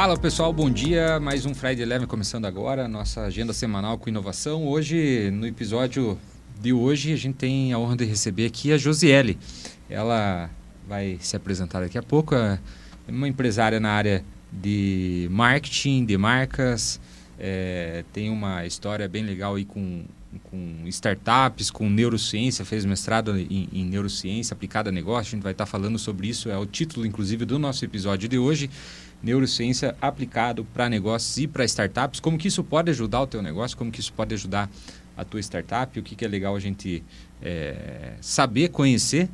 Fala pessoal, bom dia. Mais um Friday Eleven começando agora, nossa agenda semanal com inovação. Hoje, no episódio de hoje, a gente tem a honra de receber aqui a Josiele. Ela vai se apresentar daqui a pouco. É uma empresária na área de marketing, de marcas. É, tem uma história bem legal aí com, com startups, com neurociência, fez mestrado em, em neurociência aplicada a negócio. A gente vai estar falando sobre isso. É o título, inclusive, do nosso episódio de hoje neurociência aplicado para negócios e para startups, como que isso pode ajudar o teu negócio, como que isso pode ajudar a tua startup, o que, que é legal a gente é, saber, conhecer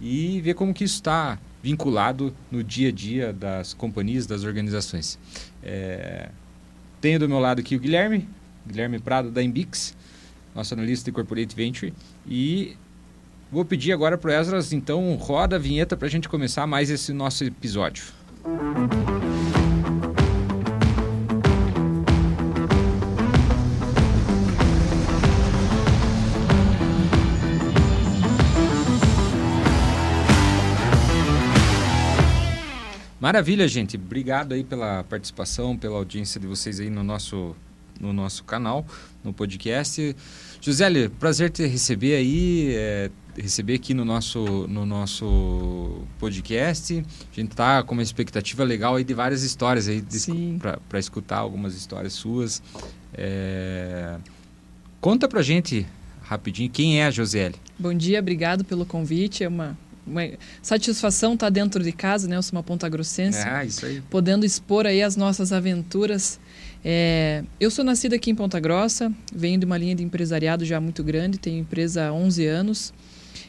e ver como que isso está vinculado no dia a dia das companhias, das organizações. É, tenho do meu lado aqui o Guilherme, Guilherme Prado da Embix, nosso analista de Corporate Venture, e vou pedir agora para o Esdras, então, roda a vinheta para a gente começar mais esse nosso episódio. Maravilha, gente. Obrigado aí pela participação, pela audiência de vocês aí no nosso, no nosso canal, no podcast. Josélio, prazer te receber aí, é, receber aqui no nosso, no nosso podcast. A gente tá com uma expectativa legal aí de várias histórias aí para escutar algumas histórias suas. É... Conta pra gente rapidinho quem é a Josiele. Bom dia, obrigado pelo convite. É uma satisfação estar tá dentro de casa, né? Eu sou uma ponta grossense. É, isso aí. Podendo expor aí as nossas aventuras. É, eu sou nascida aqui em Ponta Grossa, venho de uma linha de empresariado já muito grande, tenho empresa há 11 anos.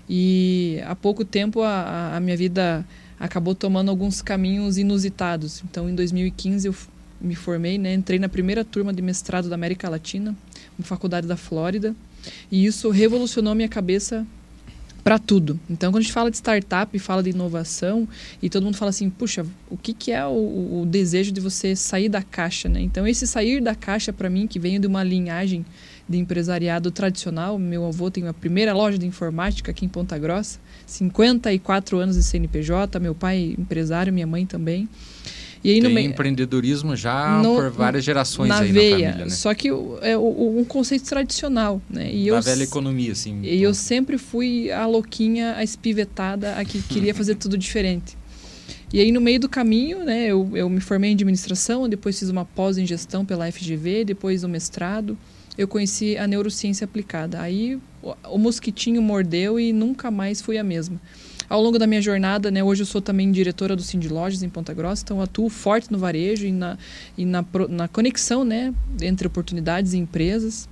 E há pouco tempo a, a minha vida acabou tomando alguns caminhos inusitados. Então, em 2015 eu me formei, né? Entrei na primeira turma de mestrado da América Latina, na Faculdade da Flórida. E isso revolucionou minha cabeça para tudo. Então, quando a gente fala de startup, fala de inovação, e todo mundo fala assim, puxa, o que, que é o, o desejo de você sair da caixa, né? Então, esse sair da caixa, para mim, que vem de uma linhagem de empresariado tradicional, meu avô tem a primeira loja de informática aqui em Ponta Grossa, 54 anos de CNPJ, meu pai empresário, minha mãe também. E aí, Tem no empreendedorismo já no, por várias gerações na aí veia, na família, né? Só que é um conceito tradicional, né? E da eu, velha economia, assim. E eu sempre fui a louquinha, a espivetada, a que queria fazer tudo diferente. E aí, no meio do caminho, né, eu, eu me formei em administração, depois fiz uma pós em gestão pela FGV, depois o mestrado. Eu conheci a neurociência aplicada. Aí o, o mosquitinho mordeu e nunca mais fui a mesma. Ao longo da minha jornada, né, hoje eu sou também diretora do Cindy Lojas em Ponta Grossa, então atuo forte no varejo e na, e na, na conexão né, entre oportunidades e empresas.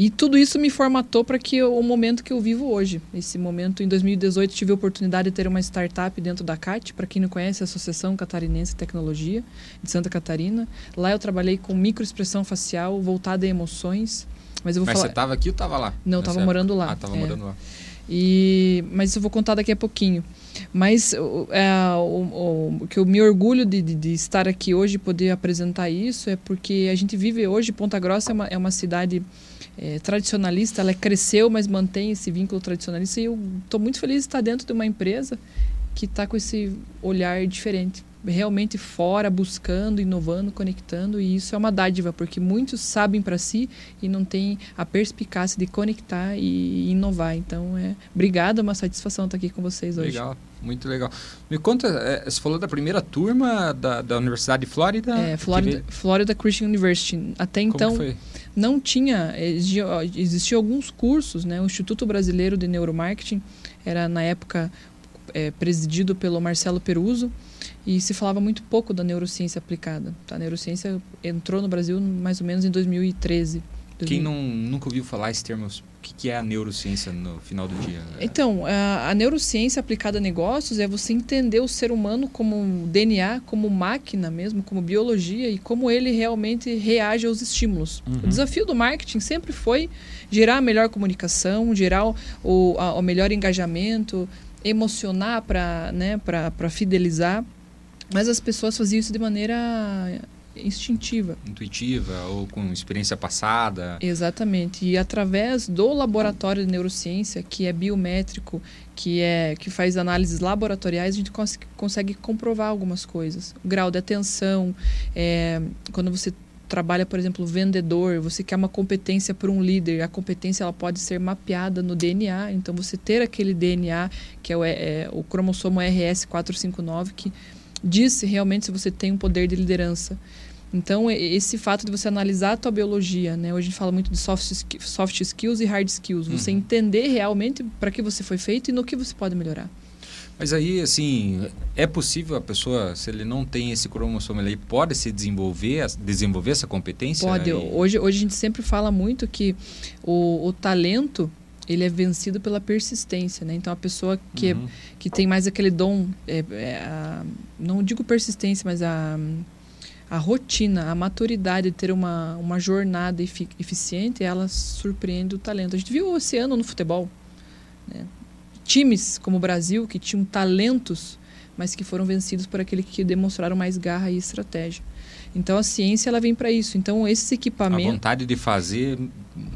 E tudo isso me formatou para que eu, o momento que eu vivo hoje. Esse momento, em 2018, tive a oportunidade de ter uma startup dentro da CAT, para quem não conhece, a Associação Catarinense de Tecnologia de Santa Catarina. Lá eu trabalhei com microexpressão facial voltada a emoções. Mas eu vou Mas falar... você estava aqui ou estava lá? Não, estava morando lá. Ah, estava é. morando lá. E, mas eu vou contar daqui a pouquinho. Mas é, o, o, que eu me orgulho de, de, de estar aqui hoje e poder apresentar isso é porque a gente vive hoje, Ponta Grossa é uma, é uma cidade é, tradicionalista, ela cresceu, mas mantém esse vínculo tradicionalista. E eu estou muito feliz de estar dentro de uma empresa que está com esse olhar diferente realmente fora, buscando, inovando, conectando, e isso é uma dádiva, porque muitos sabem para si e não têm a perspicácia de conectar e inovar. Então, é obrigada, é uma satisfação estar aqui com vocês hoje. Legal, muito legal. Me conta, é, você falou da primeira turma da, da Universidade de Flórida? É, Florida, Florida Christian University. Até então, não tinha, existiam alguns cursos, né? O Instituto Brasileiro de Neuromarketing era, na época, é, presidido pelo Marcelo Peruso, e se falava muito pouco da neurociência aplicada. A neurociência entrou no Brasil mais ou menos em 2013. Quem não, nunca ouviu falar esse termo, o que é a neurociência no final do dia? Então, a, a, neurociência aplicada a negócios é você entender o ser humano como DNA, como máquina mesmo, como biologia e como ele realmente reage aos estímulos. Uhum. O desafio do marketing sempre foi gerar a melhor comunicação, gerar o, a, o melhor engajamento, emocionar para né, fidelizar. Mas as pessoas faziam isso de maneira instintiva. Intuitiva ou com experiência passada. Exatamente. E através do laboratório de neurociência, que é biométrico, que é que faz análises laboratoriais, a gente cons consegue comprovar algumas coisas. O grau de atenção, é, quando você trabalha, por exemplo, vendedor, você quer uma competência para um líder, a competência ela pode ser mapeada no DNA, então você ter aquele DNA, que é o, é, o cromossomo RS459, que diz realmente se você tem um poder de liderança. Então, esse fato de você analisar a tua biologia, né? Hoje a gente fala muito de soft, soft skills e hard skills. Você uhum. entender realmente para que você foi feito e no que você pode melhorar. Mas aí, assim, é possível a pessoa, se ele não tem esse cromossomo, ele pode se desenvolver, desenvolver essa competência? Pode. Hoje, hoje a gente sempre fala muito que o, o talento ele é vencido pela persistência, né? Então a pessoa que, uhum. que tem mais aquele dom, é, é, a, não digo persistência, mas a, a rotina, a maturidade de ter uma, uma jornada eficiente, ela surpreende o talento. A gente viu o oceano no futebol, né? Times como o Brasil, que tinham talentos, mas que foram vencidos por aquele que demonstraram mais garra e estratégia. Então a ciência ela vem para isso. Então esses equipamentos. A vontade de fazer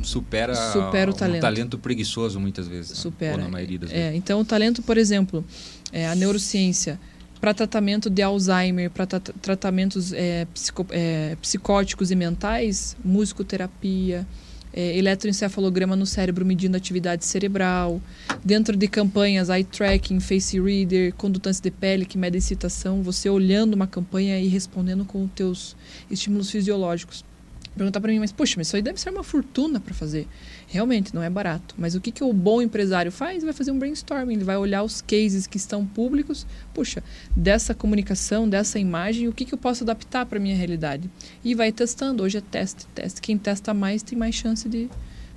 supera, supera o talento. Um talento preguiçoso muitas vezes. Né? Supera. Né? Ou na maioria das é, vezes. Então o talento, por exemplo, é, a neurociência para tratamento de Alzheimer, para tra tratamentos é, psico, é, psicóticos e mentais, musicoterapia, é, eletroencefalograma no cérebro medindo atividade cerebral, dentro de campanhas eye tracking, face reader, condutância de pele que mede excitação, você olhando uma campanha e respondendo com os teus estímulos fisiológicos. Perguntar para mim, mas puxa, mas isso aí deve ser uma fortuna para fazer. Realmente, não é barato. Mas o que, que o bom empresário faz? Vai fazer um brainstorming, ele vai olhar os cases que estão públicos. Puxa, dessa comunicação, dessa imagem, o que, que eu posso adaptar para a minha realidade? E vai testando. Hoje é teste, teste. Quem testa mais tem mais chance de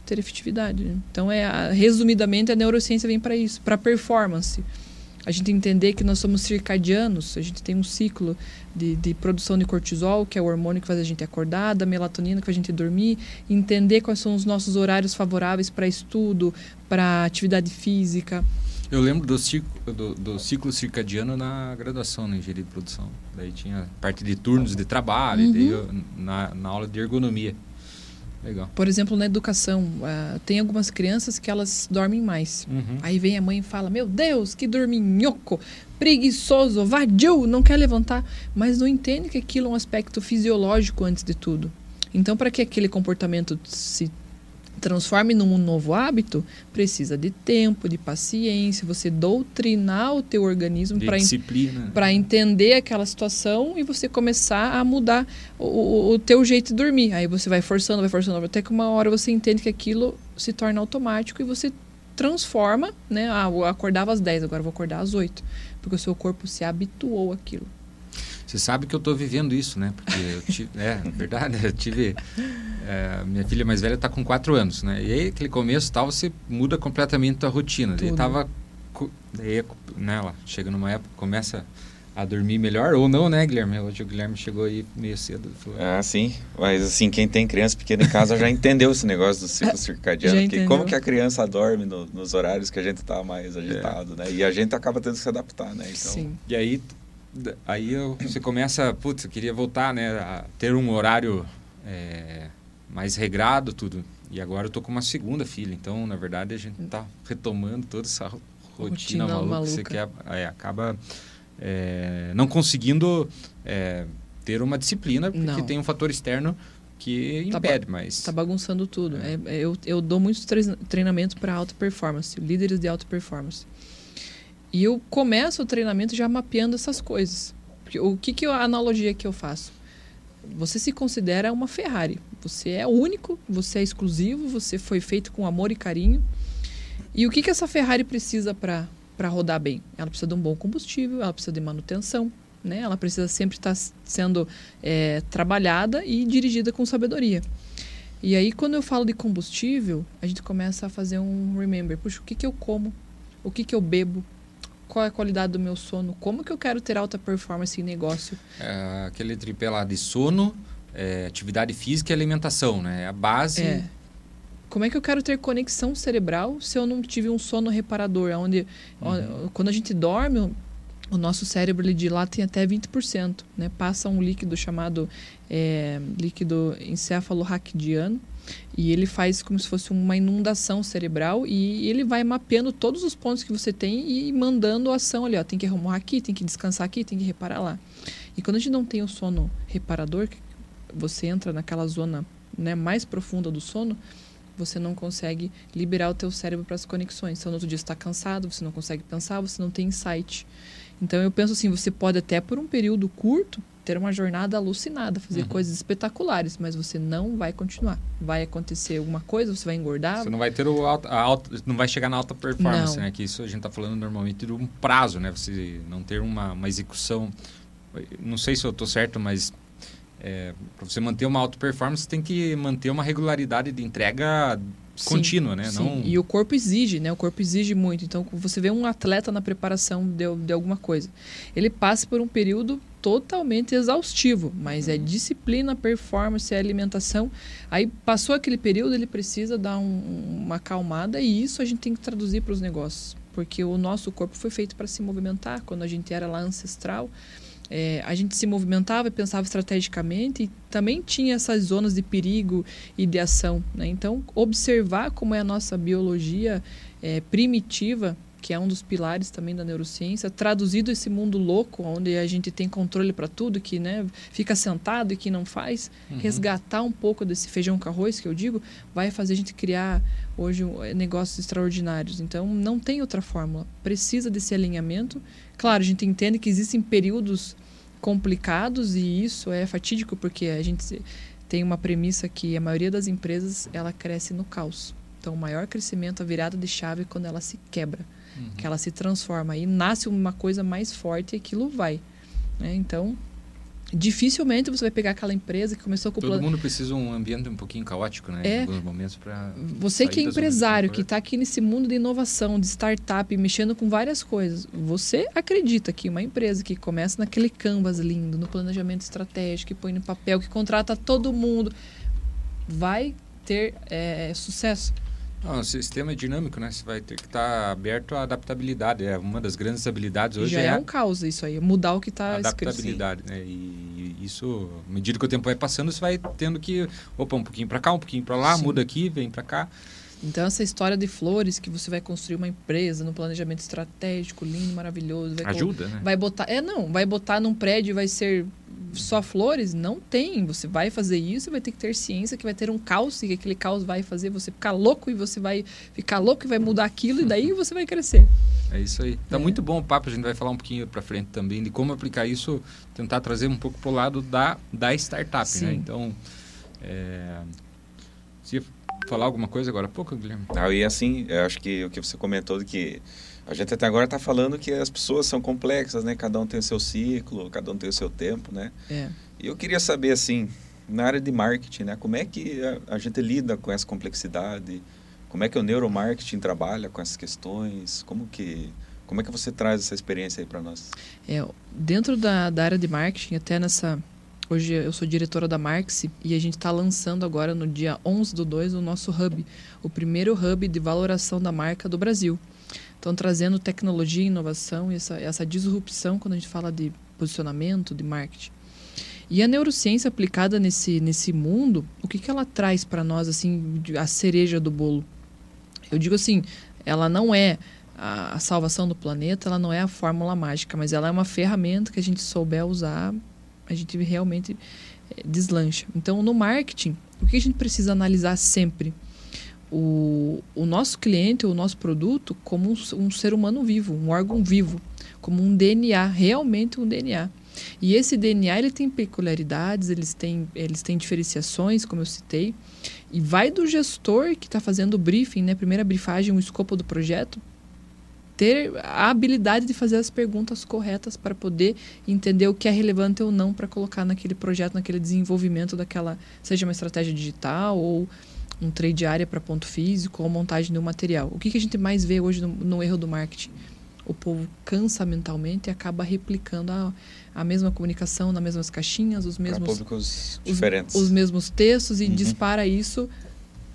ter efetividade. Então, é, resumidamente, a neurociência vem para isso, para performance a gente entender que nós somos circadianos, a gente tem um ciclo de, de, produção de cortisol, que é o hormônio que faz a gente acordar, da melatonina que faz a gente dormir, entender quais são os nossos horários favoráveis para estudo, para atividade física. Eu lembro do ciclo, do, do ciclo circadiano na graduação na engenharia de produção. Daí tinha parte de turnos de trabalho, uhum. daí eu, na, na aula de ergonomia. Legal. Por exemplo, na educação, uh, tem algumas crianças que elas dormem mais. Uhum. Aí vem a mãe e fala: Meu Deus, que dorminhoco, preguiçoso, vadio, não quer levantar. Mas não entende que aquilo é um aspecto fisiológico antes de tudo. Então, para que aquele comportamento se transforme num novo hábito, precisa de tempo, de paciência, você doutrinar o teu organismo para entender aquela situação e você começar a mudar o, o, teu jeito de dormir. Aí você vai forçando, vai forçando, até que uma hora você entende que aquilo se torna automático e você transforma, né? Ah, eu acordava às 10, agora vou acordar às 8, porque o seu corpo se habituou àquilo. Você sabe que eu estou vivendo isso, né? Porque eu tive, é, verdade, eu tive é, minha filha mais velha está com 4 anos, né? E aí, aquele começo tal, você muda completamente a rotina. Tudo. Daí tava daí, né, ela chega numa época, começa a dormir melhor ou não, né, Guilherme? Hoje o Guilherme chegou aí meio cedo. Falou, ah, sim. Mas assim, quem tem criança pequena em casa já entendeu esse negócio do ciclo circadiano. que como que a criança dorme no, nos horários que a gente está mais agitado, é. né? E a gente acaba tendo que se adaptar, né? Então... Sim. E aí aí eu, você começa, putz, eu queria voltar, né, a ter um horário é, mais regrado, tudo. E agora eu tô com uma segunda filha, então, na verdade, a gente tá retomando toda essa rotina, rotina maluca, maluca. você quer, é, acaba é, não conseguindo é, ter uma disciplina, porque não. tem um fator externo que tá impede, mas... Tá bagunçando tudo. É eu, eu dou muitos treinamentos para alta performance, líderes de alta performance. E eu começo o treinamento já mapeando essas coisas. Porque, o que, que eu, a analogia que eu faço? Você se considera uma Ferrari. Você é único, você é exclusivo, você foi feito com amor e carinho. E o que, que essa Ferrari precisa para rodar bem? Ela precisa de um bom combustível, ela precisa de manutenção, né? ela precisa sempre estar tá sendo é, trabalhada e dirigida com sabedoria. E aí, quando eu falo de combustível, a gente começa a fazer um remember. Puxa, o que, que eu como? O que, que eu bebo? Qual é a qualidade do meu sono, como que eu quero ter alta performance em negócio. É, aquele tripé lá de sono, é, atividade física e alimentação, né? É a base. É. Como é que eu quero ter conexão cerebral se eu não tive um sono reparador? Onde, uhum. quando a gente dorme, o nosso cérebro ele dilata em até 20%, né? Passa um líquido chamado é, líquido encefalorraquidiano e ele faz como se fosse uma inundação cerebral e ele vai mapeando todos os pontos que você tem e mandando a ação ali, ó, tem que arrumar aqui, tem que descansar aqui, tem que reparar lá. E quando a gente não tem o sono reparador, você entra naquela zona né, mais profunda do sono, você não consegue liberar o teu cérebro para as conexões. Então, no outro dia você está cansado, você não consegue pensar, você não tem insight. Então, eu penso assim, você pode até por um período curto ter uma jornada alucinada, fazer uhum. coisas espetaculares, mas você não vai continuar. Vai acontecer alguma coisa, você vai engordar. Você não vai ter o alta, não vai chegar na alta performance, não. né? Que isso a gente está falando normalmente de um prazo, né? Você não ter uma, uma execução. Não sei se eu estou certo, mas é, para você manter uma alta performance, você tem que manter uma regularidade de entrega sim, contínua, né? Sim. Não... E o corpo exige, né? O corpo exige muito. Então, você vê um atleta na preparação de, de alguma coisa, ele passa por um período totalmente exaustivo, mas é disciplina, performance, é alimentação. Aí passou aquele período, ele precisa dar um, uma acalmada e isso a gente tem que traduzir para os negócios, porque o nosso corpo foi feito para se movimentar. Quando a gente era lá ancestral, é, a gente se movimentava e pensava estrategicamente e também tinha essas zonas de perigo e de ação. Né? Então, observar como é a nossa biologia é, primitiva que é um dos pilares também da neurociência, traduzido esse mundo louco, onde a gente tem controle para tudo, que né, fica sentado e que não faz, uhum. resgatar um pouco desse feijão com arroz, que eu digo, vai fazer a gente criar hoje eh, negócios extraordinários. Então, não tem outra fórmula. Precisa desse alinhamento. Claro, a gente entende que existem períodos complicados e isso é fatídico, porque a gente tem uma premissa que a maioria das empresas ela cresce no caos. Então, o maior crescimento, a virada de chave é quando ela se quebra uhum. que ela se transforma e nasce uma coisa mais forte e aquilo vai. Né? Então, dificilmente você vai pegar aquela empresa que começou com todo plan... mundo precisa de um ambiente um pouquinho caótico né é, em alguns momentos para você que é empresário que está aqui nesse mundo de inovação de startup mexendo com várias coisas você acredita que uma empresa que começa naquele canvas lindo no planejamento estratégico que põe no papel que contrata todo mundo vai ter é, sucesso não, o sistema é dinâmico, né? Você vai ter que estar tá aberto à adaptabilidade. É uma das grandes habilidades hoje. Já é, é um caos isso aí, mudar o que está escrito. Adaptabilidade, né? E isso, à medida que o tempo vai passando, você vai tendo que, opa, um pouquinho para cá, um pouquinho para lá, Sim. muda aqui, vem para cá. Então, essa história de flores, que você vai construir uma empresa no planejamento estratégico, lindo, maravilhoso. Ajuda, né? Vai botar, é, não, vai botar num prédio e vai ser só flores? Não tem. Você vai fazer isso, vai ter que ter ciência que vai ter um caos e que aquele caos vai fazer você ficar louco e você vai ficar louco e vai mudar aquilo e daí você vai crescer. É isso aí. Tá é. muito bom o papo, a gente vai falar um pouquinho para frente também de como aplicar isso, tentar trazer um pouco pro lado da, da startup, né? Sim. né? Então, é... se falar alguma coisa agora há pouco, Guilherme? Não, e assim, eu acho que o que você comentou de que a gente até agora está falando que as pessoas são complexas, né? Cada um tem o seu ciclo, cada um tem o seu tempo, né? É. E eu queria saber, assim, na área de marketing, né? Como é que a, a gente lida com essa complexidade? Como é que o neuromarketing trabalha com essas questões? Como que como é que você traz essa experiência aí para nós? É, dentro da, da área de marketing, até nessa Hoje eu sou diretora da Marx e a gente está lançando agora no dia 11 do 2 o nosso hub, o primeiro hub de valoração da marca do Brasil. Então, trazendo tecnologia inovação essa, essa disrupção quando a gente fala de posicionamento, de marketing. E a neurociência aplicada nesse, nesse mundo, o que, que ela traz para nós, assim, a cereja do bolo? Eu digo assim, ela não é a, salvação do planeta, ela não é a fórmula mágica, mas ela é uma ferramenta que a gente souber usar a gente realmente é, deslancha. Então, no marketing, o que a gente precisa analisar sempre? O, o nosso cliente, o nosso produto, como um, um ser humano vivo, um órgão vivo, como um DNA, realmente um DNA. E esse DNA ele tem peculiaridades, eles têm, eles têm diferenciações, como eu citei, e vai do gestor que está fazendo o briefing, né, primeira briefagem, o escopo do projeto, ter a habilidade de fazer as perguntas corretas para poder entender o que é relevante ou não para colocar naquele projeto, naquele desenvolvimento daquela, seja uma estratégia digital ou um trade área para ponto físico ou montagem de um material. O que, que a gente mais vê hoje no, no erro do marketing? O povo cansa mentalmente e acaba replicando a, a mesma comunicação nas mesmas caixinhas, os mesmos públicos diferentes, os, os mesmos textos e uhum. dispara isso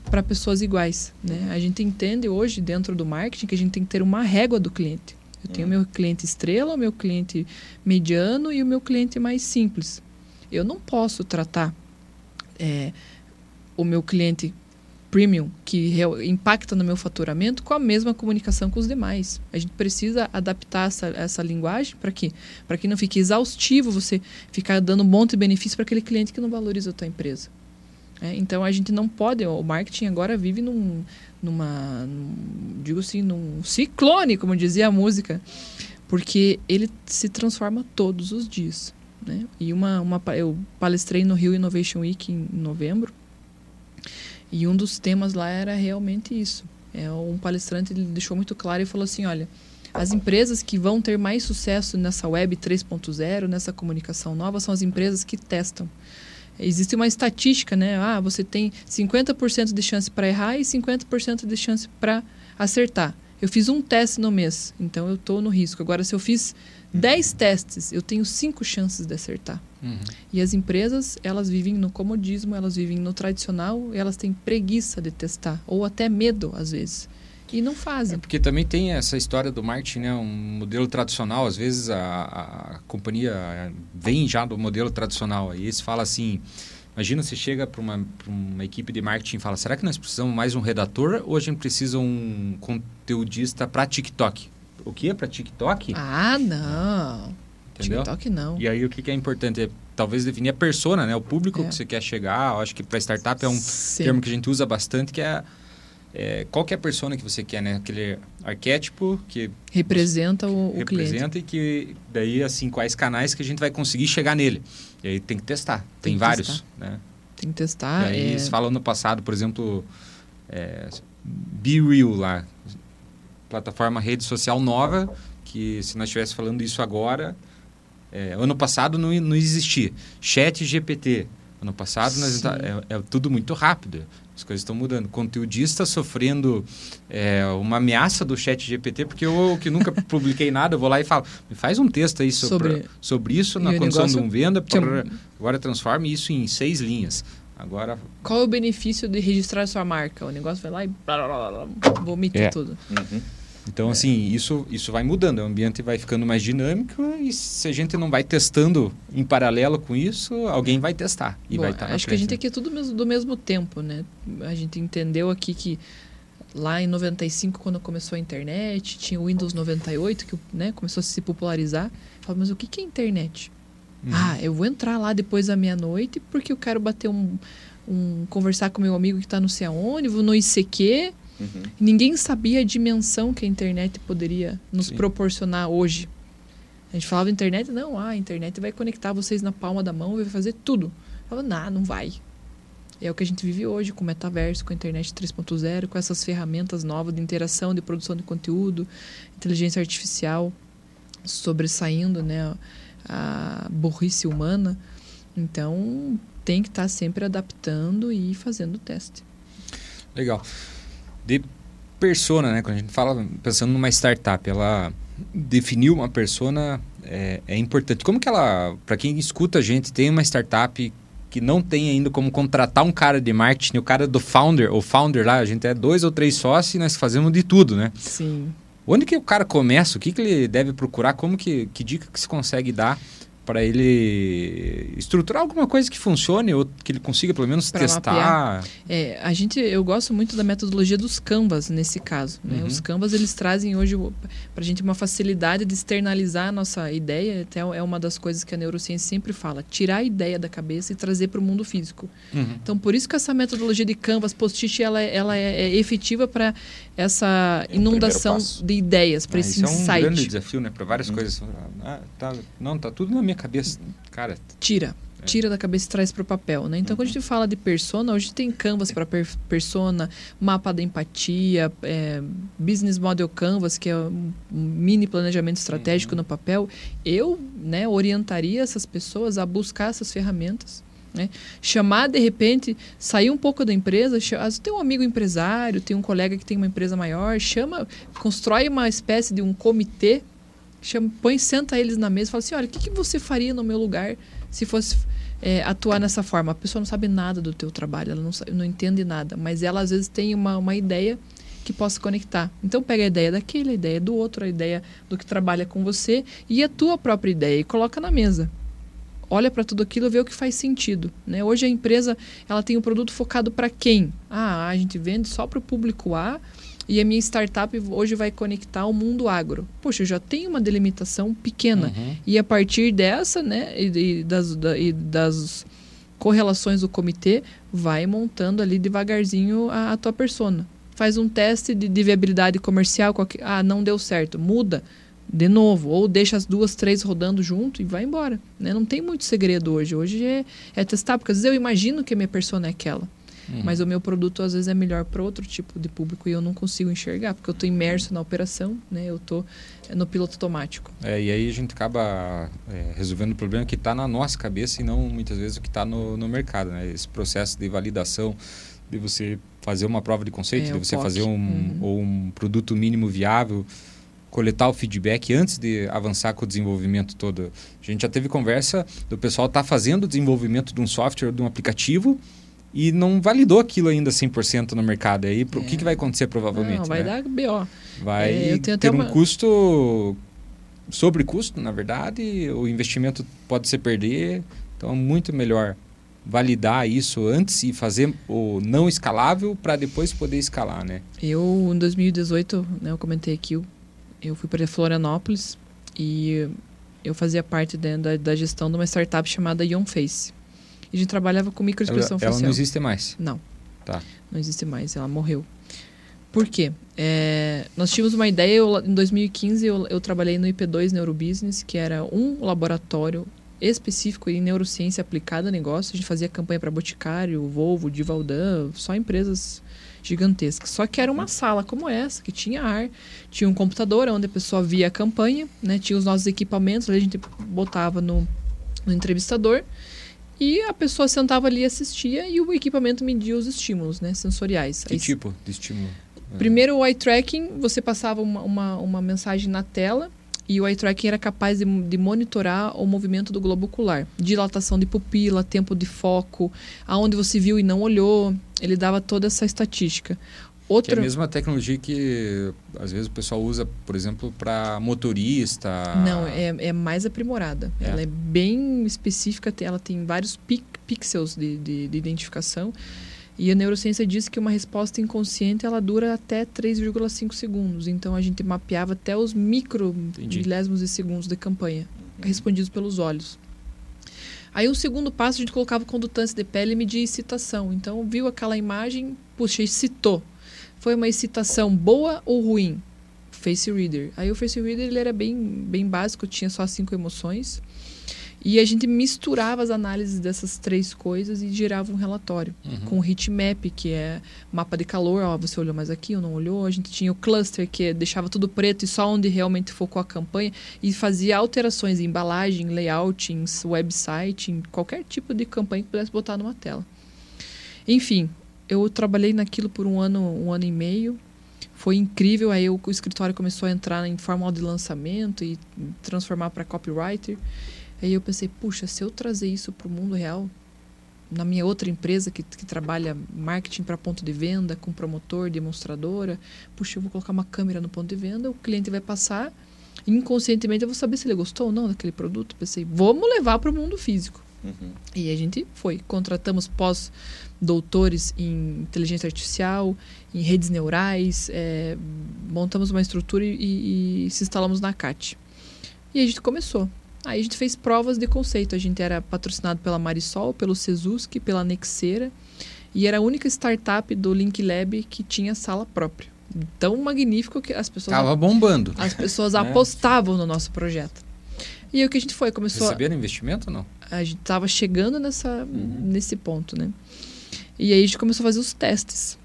para pessoas iguais. Né? A gente entende hoje, dentro do marketing, que a gente tem que ter uma régua do cliente. Eu tenho o meu cliente estrela, o meu cliente mediano e o meu cliente mais simples. Eu não posso tratar é, o meu cliente premium, que impacta no meu faturamento, com a mesma comunicação com os demais. A gente precisa adaptar essa, essa linguagem para quê? Para que não fique exaustivo você ficar dando um monte de benefício para aquele cliente que não valoriza a tua empresa. É, então a gente não pode, o marketing agora vive num, numa, num, digo assim, num ciclone, como dizia a música, porque ele se transforma todos os dias. Né? E uma, uma, eu palestrei no Rio Innovation Week em novembro e um dos temas lá era realmente isso. É, um palestrante ele deixou muito claro e falou assim, olha, as empresas que vão ter mais sucesso nessa web 3.0, nessa comunicação nova, são as empresas que testam. Existe uma estatística, né? Ah, você tem 50% de chance para errar e 50% de chance para acertar. Eu fiz um teste no mês, então eu estou no risco. Agora, se eu fiz 10 testes, eu tenho 5 chances de acertar. Uhum. E as empresas, elas vivem no comodismo, elas vivem no tradicional, elas têm preguiça de testar, ou até medo, às vezes. E não fazem. É porque também tem essa história do marketing, né? Um modelo tradicional, às vezes a, a companhia vem já do modelo tradicional. Aí eles fala assim, Imagina você chega para uma, uma, equipe de marketing e fala: será que nós precisamos mais um redator ou a gente precisa um conteudista para TikTok? O que é para TikTok? Ah, não. Entendeu? TikTok não. E aí o que, que é importante? É, talvez definir a persona, né? O público é. que você quer chegar. Eu acho que para startup é um Sim. termo que a gente usa bastante, que é, é qual que é a persona que você quer, né? Aquele arquétipo que... Representa o, o representa cliente. e que daí, assim, quais canais que a gente vai conseguir chegar nele. E aí tem que testar. Tem, tem vários, testar. né? Tem que testar. E aí é... falam no passado, por exemplo, é, Be Real lá. Plataforma rede social nova, que se nós estivéssemos falando isso agora, é, ano passado não, não existia. Chat GPT. Ano passado nós, é, é, tudo muito rápido. As coisas estão mudando. Conteudista sofrendo é, uma ameaça do chat GPT, porque eu que nunca publiquei nada, eu vou lá e falo, me faz um texto aí sobre, sobre, sobre isso na condição negócio... de um venda, pra, agora transforme isso em seis linhas. Agora... Qual é o benefício de registrar sua marca? O negócio vai lá e vomita é. tudo. Uhum. Então, é. assim, isso, isso vai mudando, o ambiente vai ficando mais dinâmico e se a gente não vai testando em paralelo com isso, alguém vai testar e Bom, vai estar Acho que a gente aqui é tudo mesmo, do mesmo tempo, né? A gente entendeu aqui que lá em 95, quando começou a internet, tinha o Windows 98, que né, começou a se popularizar. Falei, mas o que é internet? Uhum. Ah, eu vou entrar lá depois da meia-noite porque eu quero bater um, um... conversar com meu amigo que está não sei aonde, vou no ICQ Uhum. Ninguém sabia a dimensão que a internet poderia nos Sim. proporcionar hoje. A gente falava internet, não, ah, a internet vai conectar vocês na palma da mão, vai fazer tudo. Eu falava, não, não vai. É o que a gente vive hoje com o metaverso, com a internet 3.0, com essas ferramentas novas de interação, de produção de conteúdo, inteligência artificial sobressaindo né, a burrice humana. Então, tem que estar sempre adaptando e fazendo o teste. Legal de persona, né? Quando a gente fala pensando numa startup, ela definiu uma persona é, é importante. Como que ela, para quem escuta a gente, tem uma startup que não tem ainda como contratar um cara de marketing, o cara do founder, o founder lá, a gente é dois ou três sócios e nós fazemos de tudo, né? Sim. Onde que o cara começa? O que, que ele deve procurar? Como que, que dica que se consegue dar para ele estruturar alguma coisa que funcione ou que ele consiga pelo menos pra testar. É, a gente, eu gosto muito da metodologia dos Canvas nesse caso. Né? Uhum. Os Canvas eles trazem hoje para a gente uma facilidade de externalizar a nossa ideia. Até é uma das coisas que a neurociência sempre fala: tirar a ideia da cabeça e trazer para o mundo físico. Uhum. Então por isso que essa metodologia de Canvas, post-it, ela, é, ela é, é efetiva para essa é inundação de ideias, para ah, esse insight. É um grande desafio, né? Para várias uhum. coisas. Ah, tá, não, tá tudo na minha cabeça, cara. Tira. É. Tira da cabeça e traz para o papel, né? Então, uhum. quando a gente fala de persona, hoje tem canvas para per persona, mapa da empatia, é, business model canvas, que é um mini planejamento estratégico uhum. no papel. Eu, né, orientaria essas pessoas a buscar essas ferramentas. Né? Chamar, de repente, sair um pouco da empresa. Tem um amigo empresário, tem um colega que tem uma empresa maior, chama, constrói uma espécie de um comitê chama, põe, senta eles na mesa e fala assim: olha, o que, que você faria no meu lugar se fosse é, atuar nessa forma? A pessoa não sabe nada do teu trabalho, ela não, sabe, não entende nada, mas ela às vezes tem uma, uma ideia que possa conectar. Então pega a ideia daquele, a ideia do outro, a ideia do que trabalha com você e a tua própria ideia e coloca na mesa. Olha para tudo aquilo, vê o que faz sentido. Né? Hoje a empresa ela tem um produto focado para quem? Ah, a gente vende só para o público A e a minha startup hoje vai conectar o mundo agro. Poxa, eu já tenho uma delimitação pequena. Uhum. E a partir dessa, né, e, e das, da, e das correlações do comitê, vai montando ali devagarzinho a, a tua persona. Faz um teste de, de viabilidade comercial, qualquer, ah, não deu certo, muda de novo, ou deixa as duas, três rodando junto e vai embora. Né? Não tem muito segredo hoje. Hoje é, é testar, porque às vezes eu imagino que a minha persona é aquela. Uhum. Mas o meu produto às vezes é melhor para outro tipo de público e eu não consigo enxergar, porque eu estou imerso na operação, né? eu estou no piloto automático. É, e aí a gente acaba é, resolvendo o problema que está na nossa cabeça e não muitas vezes o que está no, no mercado. Né? Esse processo de validação, de você fazer uma prova de conceito, é, de você POC. fazer um, uhum. ou um produto mínimo viável coletar o feedback antes de avançar com o desenvolvimento todo. A gente já teve conversa do pessoal estar tá fazendo o desenvolvimento de um software, de um aplicativo e não validou aquilo ainda 100% no mercado. Aí, o que, que vai acontecer provavelmente? Não, vai né? dar BO. Vai é, ter um custo sobre custo, na verdade, o investimento pode se perder. Então, é muito melhor validar isso antes e fazer o não escalável para depois poder escalar, né? Eu, em 2018, né, eu comentei aqui, eu, fui para Florianópolis e eu fazia parte da, da gestão de uma startup chamada Face a gente trabalhava com microexpressão ela, facial. Ela não existe mais? Não. Tá. Não existe mais, ela morreu. Por quê? É, nós tínhamos uma ideia, eu, em 2015 eu, eu trabalhei no IP2 Neurobusiness, que era um laboratório específico em neurociência aplicada a negócio. A gente fazia campanha para Boticário, Volvo, Divaldan, só empresas gigantescas. Só que era uma sala como essa, que tinha ar, tinha um computador onde a pessoa via a campanha, né? tinha os nossos equipamentos, a gente botava no, no entrevistador e a pessoa sentava ali e assistia e o equipamento media os estímulos né, sensoriais. Que Aí, tipo de estímulo? Primeiro, o eye tracking, você passava uma, uma, uma mensagem na tela e o eye tracking era capaz de, de, monitorar o movimento do globo ocular. Dilatação de pupila, tempo de foco, aonde você viu e não olhou. Ele dava toda essa estatística. Outra... Que é a mesma tecnologia que às vezes o pessoal usa, por exemplo, para motorista. Não, é, é mais aprimorada. É. Ela é bem específica, ela tem vários pixels de, de, de, identificação. E a neurociência diz que uma resposta inconsciente ela dura até 3,5 segundos. Então a gente mapeava até os micro milésimos de segundos de campanha, respondidos pelos olhos. Aí um segundo passo a gente colocava condutância de pele e media excitação. Então viu aquela imagem, puxa, excitou foi uma excitação boa ou ruim? Face Reader. Aí o Face Reader ele era bem, bem básico, tinha só cinco emoções. E a gente misturava as análises dessas três coisas e gerava um relatório uhum. com o heatmap, que é mapa de calor, ó, você olhou mais aqui ou não olhou. A gente tinha o cluster, que deixava tudo preto e só onde realmente focou a campanha e fazia alterações em embalagem, layout, em website, em qualquer tipo de campanha que pudesse botar numa tela. Enfim, eu trabalhei naquilo por um ano, um ano e meio. Foi incrível. Aí o escritório começou a entrar em formal de lançamento e transformar para copywriter. Aí eu pensei, puxa, se eu trazer isso para o mundo real, na minha outra empresa que, que trabalha marketing para ponto de venda, com promotor, demonstradora, puxa, eu vou colocar uma câmera no ponto de venda, o cliente vai passar, inconscientemente eu vou saber se ele gostou ou não daquele produto. Pensei, vamos levar para o mundo físico. Uhum. E a gente foi. Contratamos pós-doutores em inteligência artificial, em redes neurais, é, montamos uma estrutura e, e, e se instalamos na CAT. E a gente começou. Aí a gente fez provas de conceito. A gente era patrocinado pela Marisol, pelo Sezuski, pela Nexera. E era a única startup do Link Lab que tinha sala própria. Tão magnífico que as pessoas. Tava bombando. As pessoas é. apostavam no nosso projeto. E aí o que a gente foi? Começou. Receberam a... investimento ou não? A gente estava chegando nessa, uhum. nesse ponto, né? E aí a gente começou a fazer os testes.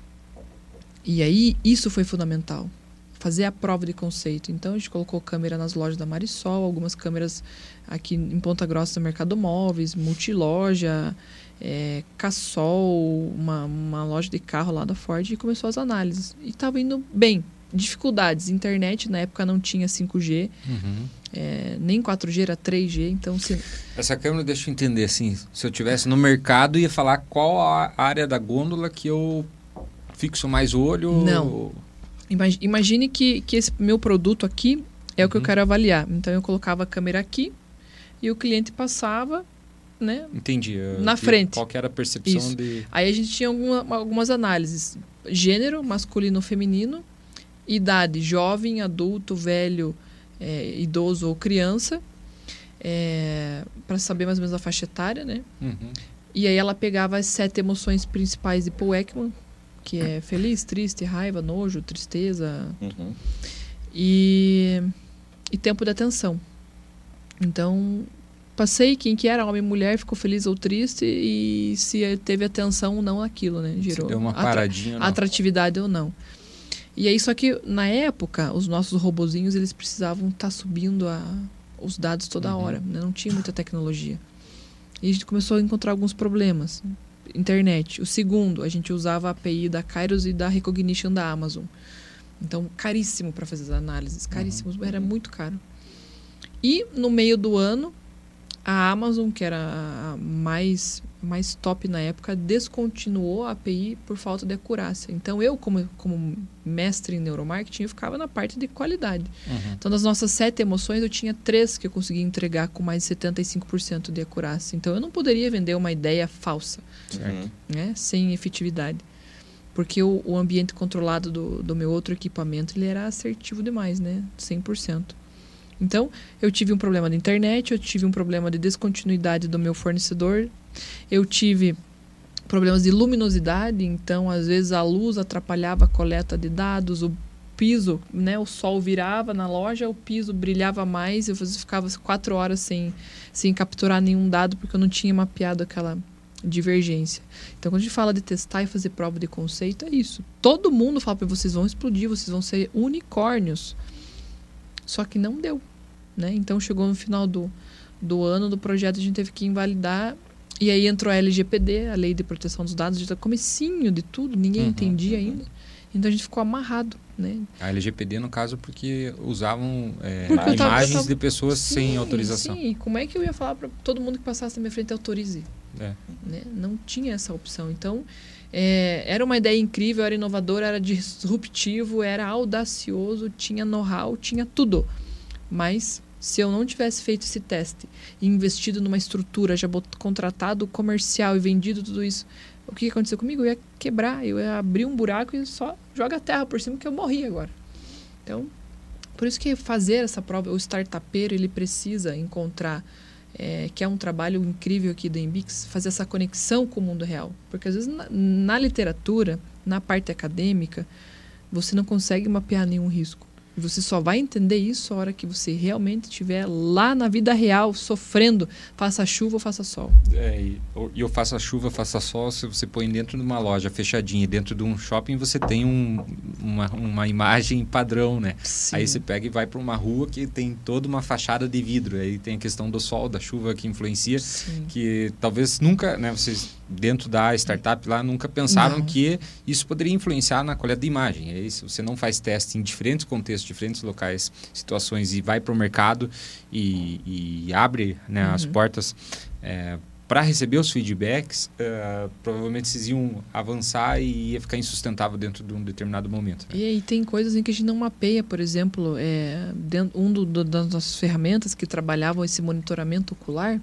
E aí isso foi fundamental. Fazer a prova de conceito. Então a gente colocou câmera nas lojas da Marisol, algumas câmeras aqui em Ponta Grossa do Mercado Móveis, Multiloja, é, Cassol, uma, uma loja de carro lá da Ford e começou as análises. E estava indo bem dificuldades. Internet na época não tinha 5G, uhum. é, nem 4G, era 3G. Então, se... Essa câmera, deixa eu entender, assim, se eu tivesse no mercado, ia falar qual a área da gôndola que eu fixo mais o olho? Não. Imagine que, que esse meu produto aqui é o que eu Uhum. quero avaliar. Então eu colocava a câmera aqui e o cliente passava, né? Entendi. eh, Na que- frente. Qual que era a percepção Isso. de... Aí a gente tinha alguma- algumas análises: gênero, masculino, feminino, idade, jovem, adulto, velho, é, idoso ou criança, para saber mais ou menos a faixa etária, né? Uhum. E aí ela pegava as sete emoções principais de Paul Ekman, que é feliz, triste, raiva, nojo, tristeza Uhum. e, e tempo de atenção. Então, passei quem que era, homem e mulher, ficou feliz ou triste e se teve atenção ou não aquilo, né? Girou deu uma atra- paradinha. não? atratividade ou não. E aí, só que na época, os nossos robozinhos, eles precisavam estar subindo a, os dados toda Uhum. hora, né? não tinha muita tecnologia. E a gente começou a encontrar alguns problemas. Internet. O segundo, a gente usava a API da Kairos e da Recognition da Amazon. Então, caríssimo para fazer as análises, caríssimo, era muito caro. E no meio do ano, a Amazon, que era a mais, mais top na época, descontinuou a API por falta de acurácia. Então, eu, como, como mestre em neuromarketing, eu ficava na parte de qualidade. Uhum. Então, das nossas sete emoções, eu tinha três que eu conseguia entregar com mais de 75% de acurácia. Então, eu não poderia vender uma ideia falsa. Uhum. né, sem efetividade. Porque o, o ambiente controlado do, do meu outro equipamento ele era assertivo demais, né? 100%. Então, eu tive um problema de internet, eu tive um problema de descontinuidade do meu fornecedor, eu tive problemas de luminosidade, então, às vezes, a luz atrapalhava a coleta de dados, o piso, né? O sol virava na loja, o piso brilhava mais, eu ficava quatro horas sem, sem capturar nenhum dado, porque eu não tinha mapeado aquela divergência. Então, quando a gente fala de testar e fazer prova de conceito, é isso. Todo mundo fala para vocês vão explodir, vocês vão ser unicórnios. Só que não deu, né? Então, chegou no final do, do ano do projeto, a gente teve que invalidar. E aí entrou a LGPD, a Lei de Proteção dos Dados, gente tá comecinho de tudo, ninguém Uhum, entendia uhum. ainda. Então, a gente ficou amarrado, né? A LGPD, no caso, porque usavam é, Porque tava- imagens eu tava- de pessoas sem Sim, autorização. Sim, e como é que eu ia falar para todo mundo que passasse na minha frente autorize? É. né? Não tinha essa opção. Então, é, era uma ideia incrível, era inovador, era disruptivo, era audacioso, tinha know-how, tinha tudo. Mas se eu não tivesse feito esse teste e investido numa estrutura, já contratado comercial e vendido tudo isso, o que ia acontecer comigo? Eu ia quebrar, eu ia abrir um buraco e só joga a terra por cima que eu morri agora. Então, por isso que fazer essa prova, o startupeiro, ele precisa encontrar é, que é um trabalho incrível aqui da Embix, fazer essa conexão com o mundo real. Porque às vezes na, na literatura, na parte acadêmica, você não consegue mapear nenhum risco. E você só vai entender isso a hora que você realmente estiver lá na vida real, sofrendo, faça chuva ou faça sol. É, e ou- eu faço a chuva, faça sol, se você põe dentro de uma loja fechadinha, dentro de um shopping, você tem um- uma, uma imagem padrão, né? Sim. Aí você pega e vai para uma rua que tem toda uma fachada de vidro. Aí tem a questão do sol, da chuva que influencia, Sim. que talvez nunca, né, vocês dentro da startup lá nunca pensaram Não. que isso poderia influenciar na coleta de imagem. Aí se você não faz teste em diferentes contextos, diferentes locais, situações e vai para o mercado e, e abre né, as Uhum. portas para receber os feedbacks, eh, provavelmente vocês iam avançar e ia ficar insustentável dentro de um determinado momento. né? E aí tem coisas em que a gente não mapeia, por exemplo, é, dentro, um do- do- das nossas ferramentas que trabalhavam esse monitoramento ocular,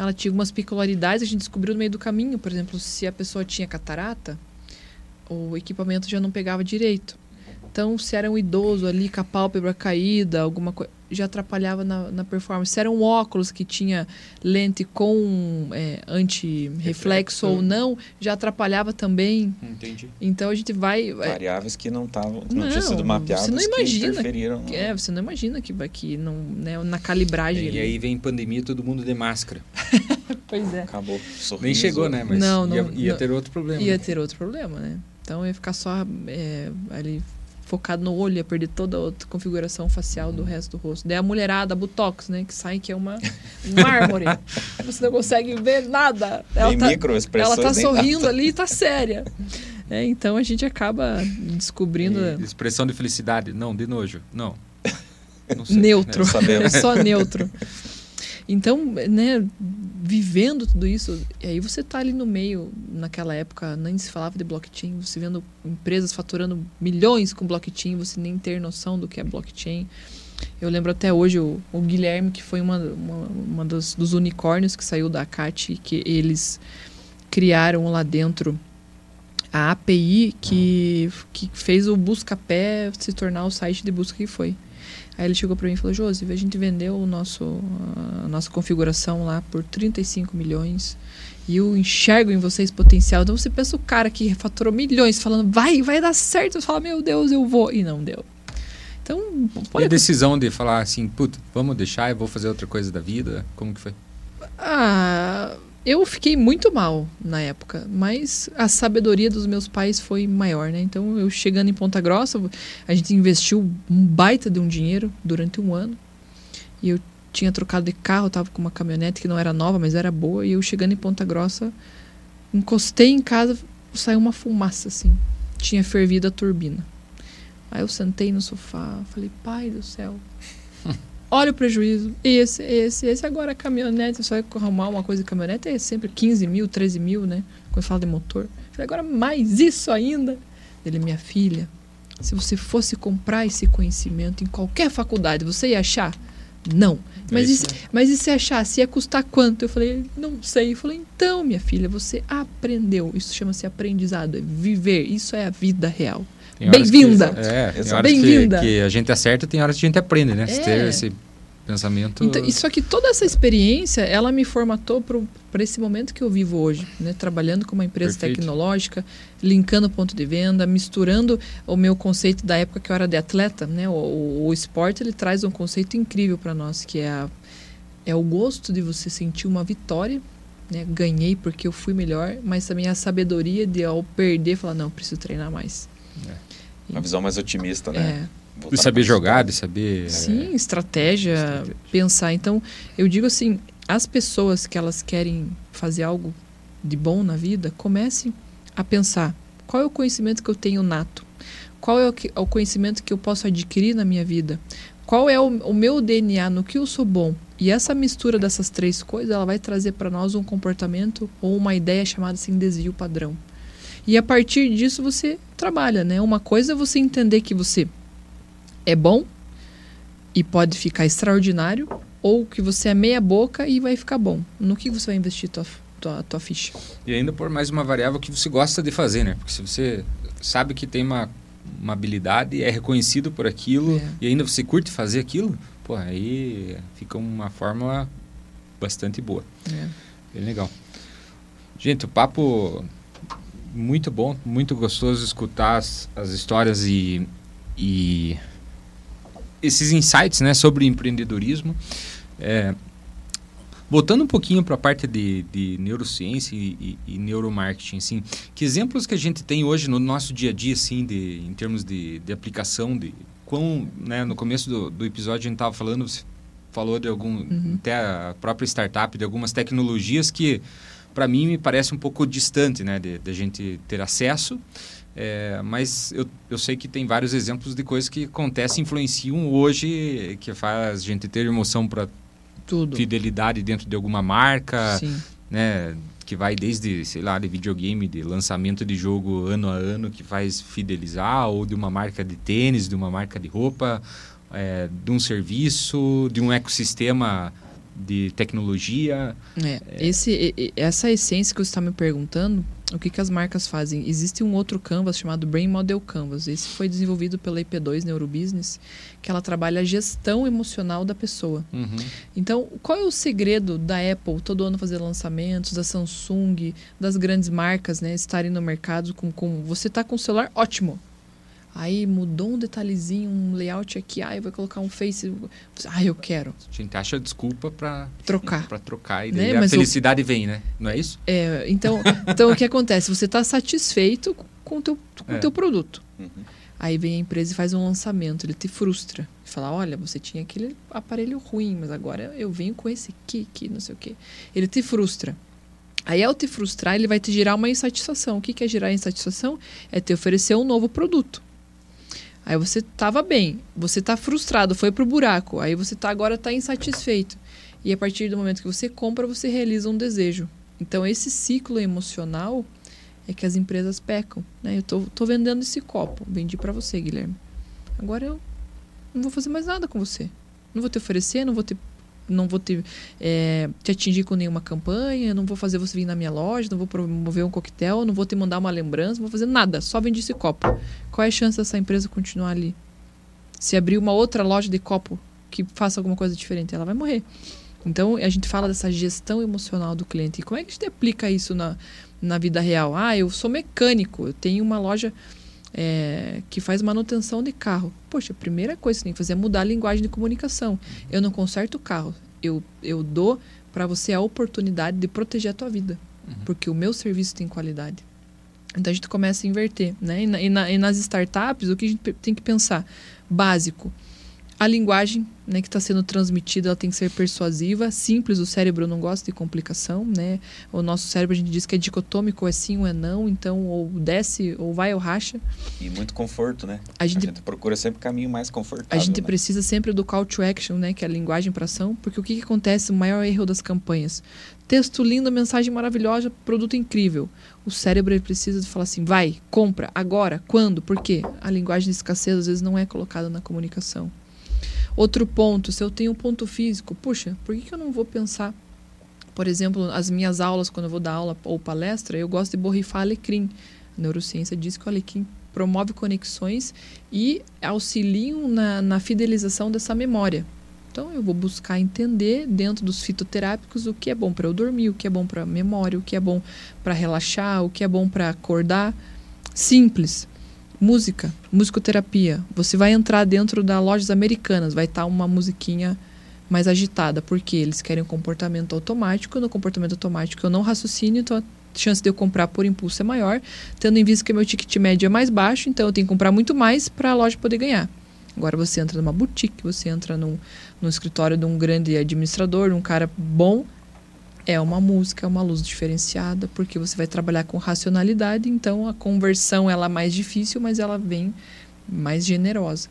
ela tinha algumas peculiaridades, a gente descobriu no meio do caminho, por exemplo, se a pessoa tinha catarata, o equipamento já não pegava direito. Então, se era um idoso ali com a pálpebra caída, alguma coisa, já atrapalhava na, na performance. Se era um óculos que tinha lente com é, anti-reflexo Reflexo. ou não, já atrapalhava também. Entendi. Então, a gente vai... Variáveis que não estavam, não, Não, tinham sido mapeadas, você não imagina que interferiram. que É, você não imagina que que não, né, na calibragem. E ali. aí vem pandemia, todo mundo de máscara. Pois é. Acabou. Sorriso. Nem chegou, né? Mas Não, não, ia, ia não. ter outro problema. Ia né? ter outro problema, né? Então ia ficar só é, ali focado no olho, ia perder toda a outra configuração facial do resto do rosto. Daí a mulherada, a Botox, né? Que sai que é uma um mármore. Você não consegue ver nada. Ela Tem tá, microexpressões. ela tá nem sorrindo nada. ali e tá séria. É, então a gente acaba descobrindo E expressão de felicidade. Não, de nojo. Não. Não sei, neutro. né? sabemos. É só neutro. Então, né, vivendo tudo isso, e aí você tá ali no meio, naquela época nem se falava de blockchain, você vendo empresas faturando milhões com blockchain, você nem ter noção do que é blockchain. Eu lembro até hoje o, o Guilherme, que foi uma, uma, uma dos, dos, unicórnios que saiu da CAT, que eles criaram lá dentro a API que, que fez o Buscapé se tornar o site de busca que foi. Aí ele chegou para mim e falou: Josi, a gente vendeu o nosso, a nossa configuração lá por 35 milhões e eu enxergo em vocês potencial. Então você pensa o cara que faturou milhões falando: vai, vai dar certo. Você fala: meu Deus, eu vou. E não deu. Então, pode... E a decisão de falar assim: puta, vamos deixar, eu vou fazer outra coisa da vida? Como que foi? Ah eu fiquei muito mal na época, mas a sabedoria dos meus pais foi maior, né? Então, eu chegando em Ponta Grossa, a gente investiu um baita de um dinheiro durante um ano. E eu tinha trocado de carro, tava com uma caminhonete que não era nova, mas era boa. E eu chegando em Ponta Grossa, encostei em casa, saiu uma fumaça assim. Tinha fervido a turbina. Aí eu sentei no sofá, falei, pai do céu, olha o prejuízo. Esse, esse, esse. Agora a caminhonete, só arrumar uma coisa de caminhonete é sempre 15 mil, 13 mil, né? Quando fala de motor. Falei, agora mais isso ainda. Ele, minha filha, se você fosse comprar esse conhecimento em qualquer faculdade, você ia achar? Não. Mas, é isso, e, mas e se achasse? Ia custar quanto? Eu falei, não sei. Eu falei, então, minha filha, você aprendeu. Isso chama-se aprendizado, é viver. Isso é a vida real. Bem-vinda. É, Bem-vinda. Que, que, a gente acerta, tem horas que a gente aprende, né? É. Ter esse pensamento. Então, só que toda essa experiência, ela me formatou para esse momento que eu vivo hoje, né? Trabalhando com uma empresa Perfeito. tecnológica, linkando ponto de venda, misturando o meu conceito da época que eu era de atleta, né? O, o, o esporte ele traz um conceito incrível para nós, que é a, é o gosto de você sentir uma vitória né? Ganhei porque eu fui melhor, mas também a sabedoria de ao perder falar não, preciso treinar mais. É. Uma visão mais otimista, né? É. De saber jogar, de saber. Sim, é, estratégia, estratégia, pensar. Então, eu digo assim: as pessoas que elas querem fazer algo de bom na vida, comecem a pensar qual é o conhecimento que eu tenho nato, qual é o, que, o conhecimento que eu posso adquirir na minha vida, qual é o, o, meu DNA, no que eu sou bom. E essa mistura dessas três coisas, ela vai trazer para nós um comportamento ou uma ideia chamada assim desvio padrão. E a partir disso você trabalha, né? Uma coisa é você entender que você é bom e pode ficar extraordinário, ou que você é meia boca e vai ficar bom. No que você vai investir tua, tua, tua ficha? E ainda por mais uma variável que você gosta de fazer, né? Porque se você sabe que tem uma, uma habilidade, é reconhecido por aquilo, é. e ainda você curte fazer aquilo, pô, aí fica uma fórmula bastante boa. É. Bem legal. Gente, o papo muito bom, muito gostoso escutar as, as histórias e, e esses insights né, sobre empreendedorismo. É, voltando um pouquinho para a parte de, de neurociência e, e, e, neuromarketing, assim, que exemplos que a gente tem hoje no nosso dia a dia, assim, de, em termos de, de aplicação, de quão, né, no começo do, do episódio a gente estava falando, você falou de algum, uhum. até a própria startup, de algumas tecnologias que para mim me parece um pouco distante né, de, de a gente ter acesso. É, mas eu, eu sei que tem vários exemplos de coisas que acontecem, influenciam hoje, que faz a gente ter emoção para fidelidade dentro de alguma marca, Sim. né? Que vai desde, sei lá, de videogame, de lançamento de jogo ano a ano, que faz fidelizar, ou de uma marca de tênis, de uma marca de roupa, é, de um serviço, de um ecossistema de tecnologia. É, é... Esse, essa essência que você está me perguntando, o que, que as marcas fazem? Existe um outro canvas chamado Brain Model Canvas. Esse foi desenvolvido pela IP2 Neurobusiness, que ela trabalha a gestão emocional da pessoa. Uhum. Então, qual é o segredo da Apple todo ano fazer lançamentos, da Samsung, das grandes marcas, né, estarem no mercado com, com você está com o celular ótimo. Aí mudou um detalhezinho, um layout aqui, aí vai colocar um face. Ah, eu quero. A gente acha desculpa para trocar. Para trocar e né? daí né? a felicidade o... vem, né? Não é isso? É, então, então o que acontece? Você está satisfeito com o teu, com é. teu produto. Uhum. Aí vem a empresa e faz um lançamento, ele te frustra. Fala, olha, você tinha aquele aparelho ruim, mas agora eu venho com esse aqui, aqui, não sei o quê. Ele te frustra. Aí, ao te frustrar, ele vai te gerar uma insatisfação. O que é gerar insatisfação? É te oferecer um novo produto. Aí você estava bem, você está frustrado, foi pro buraco, aí você tá agora está insatisfeito. E a partir do momento que você compra, você realiza um desejo. Então, esse ciclo emocional é que as empresas pecam. Né? Eu tô, tô vendendo esse copo, vendi para você, Guilherme. Agora eu não vou fazer mais nada com você. Não vou te oferecer, não vou te, não vou te, é, te atingir com nenhuma campanha, não vou fazer você vir na minha loja, não vou promover um coquetel, não vou te mandar uma lembrança, não vou fazer nada, só vendi esse copo. Qual é a chance dessa empresa continuar ali? Se abrir uma outra loja de copo que faça alguma coisa diferente, ela vai morrer. Então, a gente fala dessa gestão emocional do cliente. E como é que a gente aplica isso na, na vida real? Ah, eu sou mecânico, eu tenho uma loja é, que faz manutenção de carro. Poxa, a primeira coisa que você tem que fazer é mudar a linguagem de comunicação. Eu não conserto o carro, eu, eu dou para você a oportunidade de proteger a tua vida, uhum. porque o meu serviço tem qualidade. Então a gente começa a inverter. Né? E, na, e, na, e nas startups, o que a gente tem que pensar? Básico a linguagem né, que está sendo transmitida ela tem que ser persuasiva, simples. O cérebro não gosta de complicação, né? O nosso cérebro a gente diz que é dicotômico, é sim ou é não. Então, ou desce, ou vai ou racha. E muito conforto, né? A gente, a gente procura sempre o caminho mais confortável. A gente né? precisa sempre do call to action, né? Que é a linguagem para ação. Porque o que, que acontece? O maior erro das campanhas. Texto lindo, mensagem maravilhosa, produto incrível. O cérebro ele precisa de falar assim, vai, compra, agora, quando, por quê? A linguagem de escassez às vezes não é colocada na comunicação. Outro ponto, se eu tenho um ponto físico, puxa, por que, que eu não vou pensar? Por exemplo, as minhas aulas, quando eu vou dar aula ou palestra, eu gosto de borrifar alecrim. A neurociência diz que o alecrim promove conexões e auxiliam na, na fidelização dessa memória. Então, eu vou buscar entender dentro dos fitoterápicos o que é bom para eu dormir, o que é bom para memória, o que é bom para relaxar, o que é bom para acordar. Simples. Música, musicoterapia. Você vai entrar dentro das lojas americanas, vai estar tá uma musiquinha mais agitada, porque eles querem um comportamento automático. No comportamento automático eu não raciocínio, então a chance de eu comprar por impulso é maior, tendo em vista que meu ticket médio é mais baixo, então eu tenho que comprar muito mais para a loja poder ganhar. Agora você entra numa boutique, você entra num, num escritório de um grande administrador, um cara bom, é uma música, é uma luz diferenciada, porque você vai trabalhar com racionalidade, então a conversão ela é mais difícil, mas ela vem mais generosa.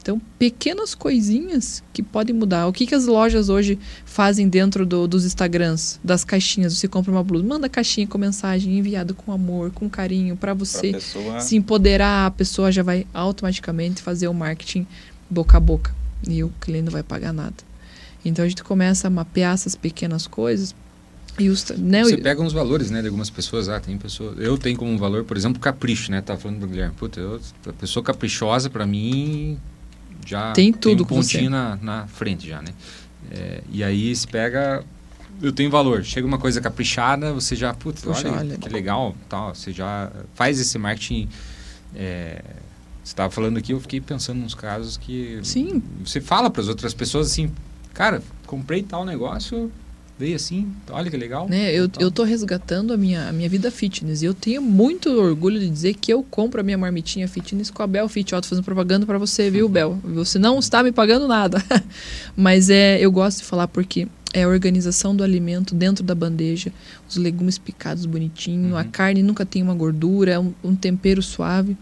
Então, pequenas coisinhas que podem mudar. O que, que as lojas hoje fazem dentro do, dos Instagrams, das caixinhas? Você compra uma blusa, manda caixinha com mensagem enviada com amor, com carinho, para você pessoa... se empoderar. A pessoa já vai automaticamente fazer o marketing boca a boca e o cliente não vai pagar nada. Então, a gente começa a mapear essas pequenas coisas né, Você pega uns valores, né, de algumas pessoas. Ah, tem pessoas. Eu tenho como valor, por exemplo, capricho, né? Tá falando do Guilherme. Puta, eu, a pessoa caprichosa para mim já tem tudo tem um pontinho na, na frente já, né? É, e aí se pega eu tenho valor. Chega uma coisa caprichada, você já, putz, olha, olha, que legal, tal. Você já faz esse marketing. É, você estava falando aqui, eu fiquei pensando nos casos que Sim. você fala para as outras pessoas assim, cara, comprei tal negócio, veio assim, olha que legal. Né? Eu, eu tô resgatando a minha, a minha vida fitness e eu tenho muito orgulho de dizer que eu compro a minha marmitinha fitness com a Bel Fit. Ó, tô fazendo propaganda para você, viu, Bel? Você não está me pagando nada. Mas é, eu gosto de falar porque é a organização do alimento dentro da bandeja, os legumes picados bonitinho, uhum. a carne nunca tem uma gordura, um, um tempero suave.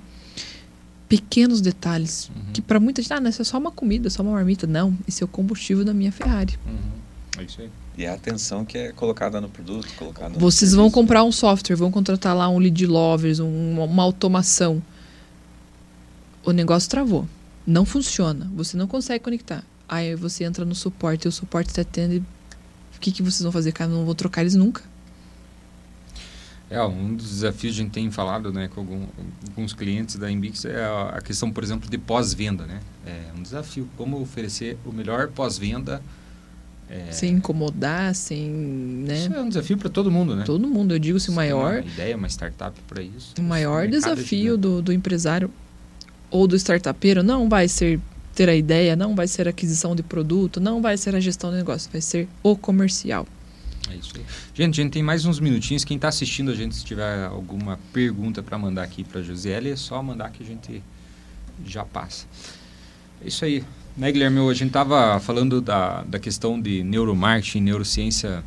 Pequenos detalhes uhum. que para muita gente, ah, não, isso é só uma comida, só uma marmita. Não, isso é o combustível da minha Ferrari. Uhum. É isso aí. E a atenção que é colocada no produto, colocada no Vocês vão comprar um software, vão contratar lá um lead lovers, um, uma automação. O negócio travou. Não funciona. Você não consegue conectar. Aí você entra no suporte e o suporte está atende. O que, que vocês vão fazer? Cara, não vou trocar eles nunca. É, um dos desafios que a gente tem falado né, com algum, alguns clientes da Embix é a questão, por exemplo, de pós-venda. Né? É um desafio. Como oferecer o melhor pós-venda é... Sem incomodar, sem. Né? Isso é um desafio para todo mundo, né? Todo mundo, eu digo se o maior. Uma ideia, uma startup para isso. O maior desafio do, do empresário ou do startupeiro não vai ser ter a ideia, não vai ser a aquisição de produto, não vai ser a gestão do negócio, vai ser o comercial. É isso aí. Gente, a gente tem mais uns minutinhos. Quem está assistindo a gente, se tiver alguma pergunta para mandar aqui para a Josiele, é só mandar que a gente já passa. É isso aí. Né, Guilherme, a gente estava falando da, da questão de neuromarketing, neurociência.